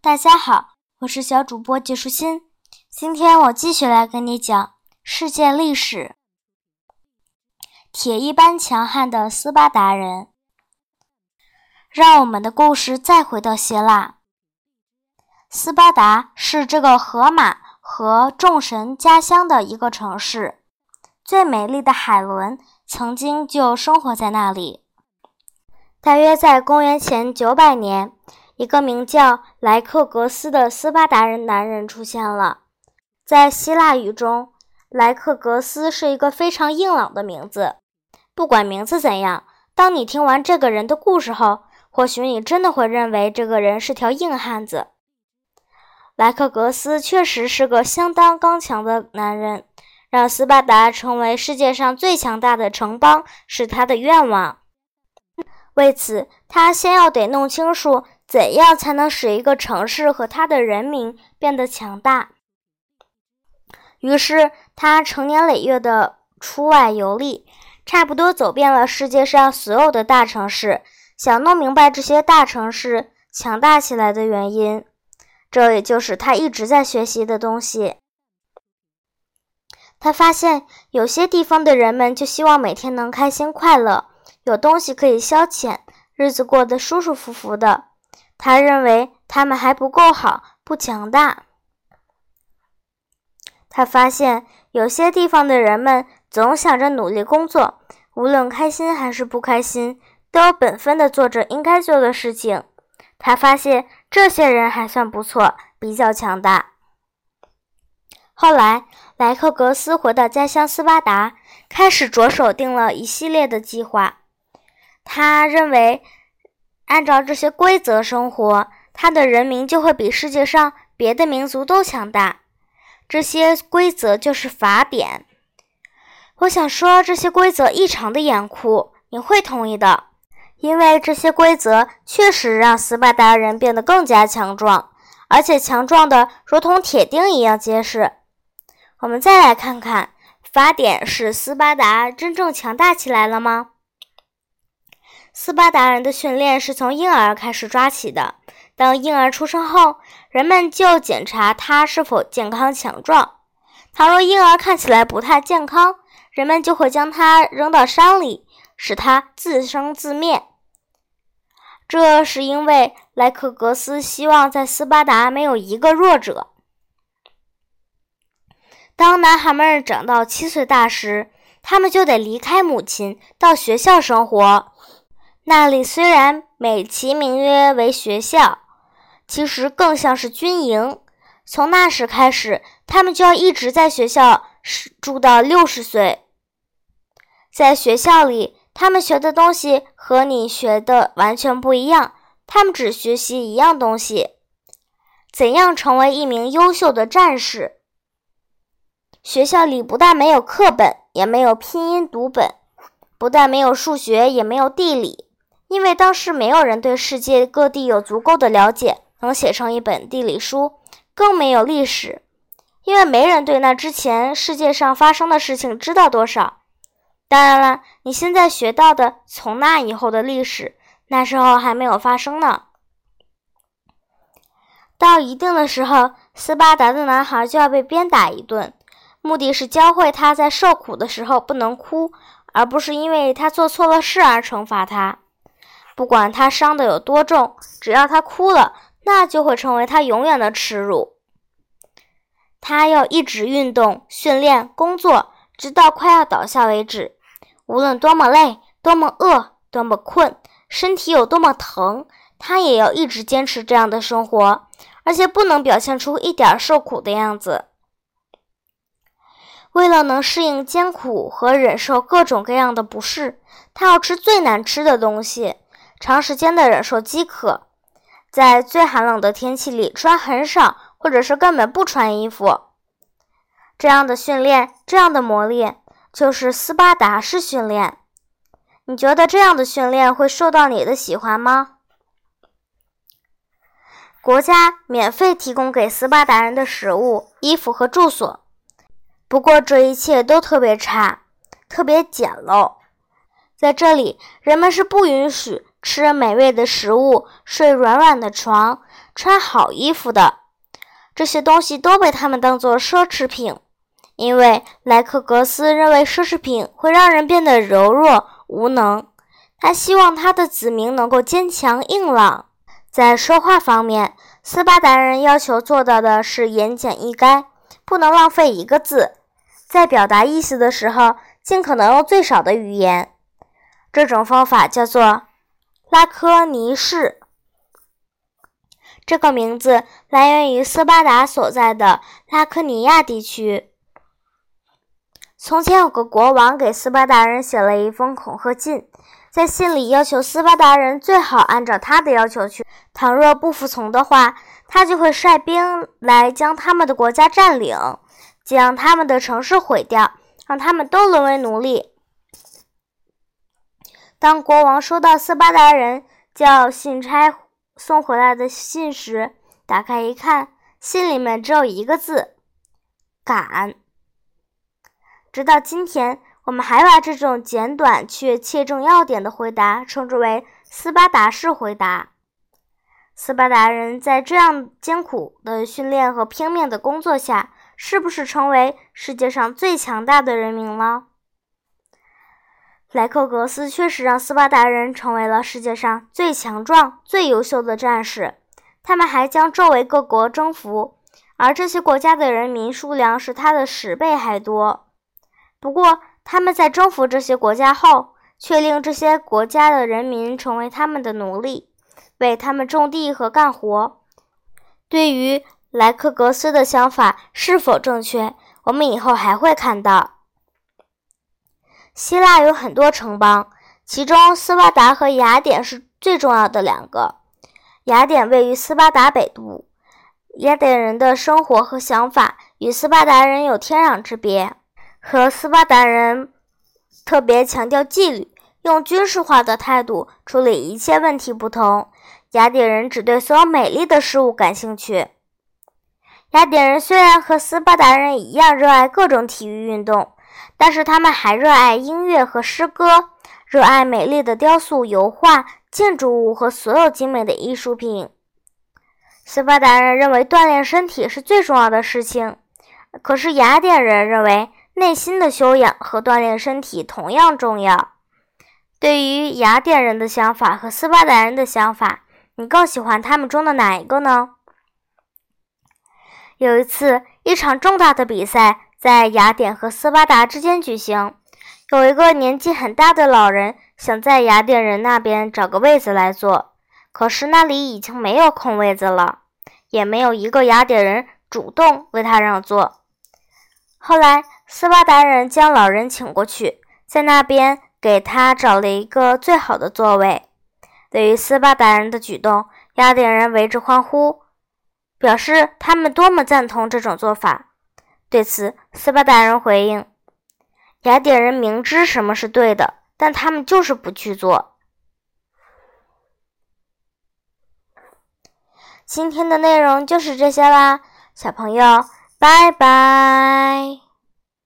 大家好，我是小主播季舒心。今天我继续来跟你讲世界历史。铁一般强悍的斯巴达人。让我们的故事再回到希腊。斯巴达是这个荷马和众神家乡的一个城市，最美丽的海伦曾经就生活在那里。大约在公元前九百年，一个名叫莱克格斯的斯巴达人男人出现了。在希腊语中，莱克格斯是一个非常硬朗的名字。不管名字怎样，当你听完这个人的故事后，或许你真的会认为这个人是条硬汉子。莱克格斯确实是个相当刚强的男人，让斯巴达成为世界上最强大的城邦是他的愿望。为此，他先要得弄清楚怎样才能使一个城市和他的人民变得强大。于是，他成年累月的出外游历，差不多走遍了世界上所有的大城市，想弄明白这些大城市强大起来的原因。这也就是他一直在学习的东西。他发现，有些地方的人们就希望每天能开心快乐。有东西可以消遣，日子过得舒舒服服的。他认为他们还不够好，不强大。他发现有些地方的人们总想着努力工作，无论开心还是不开心，都有本分的做着应该做的事情。他发现这些人还算不错，比较强大。后来，莱克格斯回到家乡斯巴达，开始着手定了一系列的计划。他认为，按照这些规则生活，他的人民就会比世界上别的民族都强大。这些规则就是法典。我想说，这些规则异常的严酷，你会同意的，因为这些规则确实让斯巴达人变得更加强壮，而且强壮的如同铁钉一样结实。我们再来看看，法典使斯巴达真正强大起来了吗？斯巴达人的训练是从婴儿开始抓起的。当婴儿出生后，人们就检查他是否健康强壮。倘若婴儿看起来不太健康，人们就会将他扔到山里，使他自生自灭。这是因为莱克格斯希望在斯巴达没有一个弱者。当男孩们长到七岁大时，他们就得离开母亲，到学校生活。那里虽然美其名曰为学校，其实更像是军营。从那时开始，他们就要一直在学校住到六十岁。在学校里，他们学的东西和你学的完全不一样。他们只学习一样东西：怎样成为一名优秀的战士。学校里不但没有课本，也没有拼音读本；不但没有数学，也没有地理。因为当时没有人对世界各地有足够的了解，能写成一本地理书，更没有历史，因为没人对那之前世界上发生的事情知道多少。当然了，你现在学到的从那以后的历史，那时候还没有发生呢。到一定的时候，斯巴达的男孩就要被鞭打一顿，目的是教会他在受苦的时候不能哭，而不是因为他做错了事而惩罚他。不管他伤的有多重，只要他哭了，那就会成为他永远的耻辱。他要一直运动、训练、工作，直到快要倒下为止。无论多么累、多么饿、多么困，身体有多么疼，他也要一直坚持这样的生活，而且不能表现出一点受苦的样子。为了能适应艰苦和忍受各种各样的不适，他要吃最难吃的东西。长时间的忍受饥渴，在最寒冷的天气里穿很少，或者是根本不穿衣服。这样的训练，这样的磨练，就是斯巴达式训练。你觉得这样的训练会受到你的喜欢吗？国家免费提供给斯巴达人的食物、衣服和住所，不过这一切都特别差，特别简陋。在这里，人们是不允许吃美味的食物，睡软软的床，穿好衣服的。这些东西都被他们当作奢侈品，因为莱克格斯认为奢侈品会让人变得柔弱无能。他希望他的子民能够坚强硬朗。在说话方面，斯巴达人要求做到的是言简意赅，不能浪费一个字。在表达意思的时候，尽可能用最少的语言。这种方法叫做拉科尼市。这个名字来源于斯巴达所在的拉科尼亚地区。从前有个国王给斯巴达人写了一封恐吓信，在信里要求斯巴达人最好按照他的要求去，倘若不服从的话，他就会率兵来将他们的国家占领，将他们的城市毁掉，让他们都沦为奴隶。当国王收到斯巴达人叫信差。送回来的信时，打开一看，信里面只有一个字“敢”。直到今天，我们还把这种简短却切中要点的回答称之为“斯巴达式回答”。斯巴达人在这样艰苦的训练和拼命的工作下，是不是成为世界上最强大的人民了？莱克格斯确实让斯巴达人成为了世界上最强壮、最优秀的战士。他们还将周围各国征服，而这些国家的人民数量是他的十倍还多。不过，他们在征服这些国家后，却令这些国家的人民成为他们的奴隶，为他们种地和干活。对于莱克格斯的想法是否正确，我们以后还会看到。希腊有很多城邦，其中斯巴达和雅典是最重要的两个。雅典位于斯巴达北部，雅典人的生活和想法与斯巴达人有天壤之别。和斯巴达人特别强调纪律，用军事化的态度处理一切问题不同，雅典人只对所有美丽的事物感兴趣。雅典人虽然和斯巴达人一样热爱各种体育运动。但是他们还热爱音乐和诗歌，热爱美丽的雕塑、油画、建筑物和所有精美的艺术品。斯巴达人认为锻炼身体是最重要的事情，可是雅典人认为内心的修养和锻炼身体同样重要。对于雅典人的想法和斯巴达人的想法，你更喜欢他们中的哪一个呢？有一次，一场重大的比赛。在雅典和斯巴达之间举行。有一个年纪很大的老人想在雅典人那边找个位子来坐，可是那里已经没有空位子了，也没有一个雅典人主动为他让座。后来，斯巴达人将老人请过去，在那边给他找了一个最好的座位。对于斯巴达人的举动，雅典人为之欢呼，表示他们多么赞同这种做法。对此，斯巴达人回应：“雅典人明知什么是对的，但他们就是不去做。”今天的内容就是这些啦，小朋友，拜拜。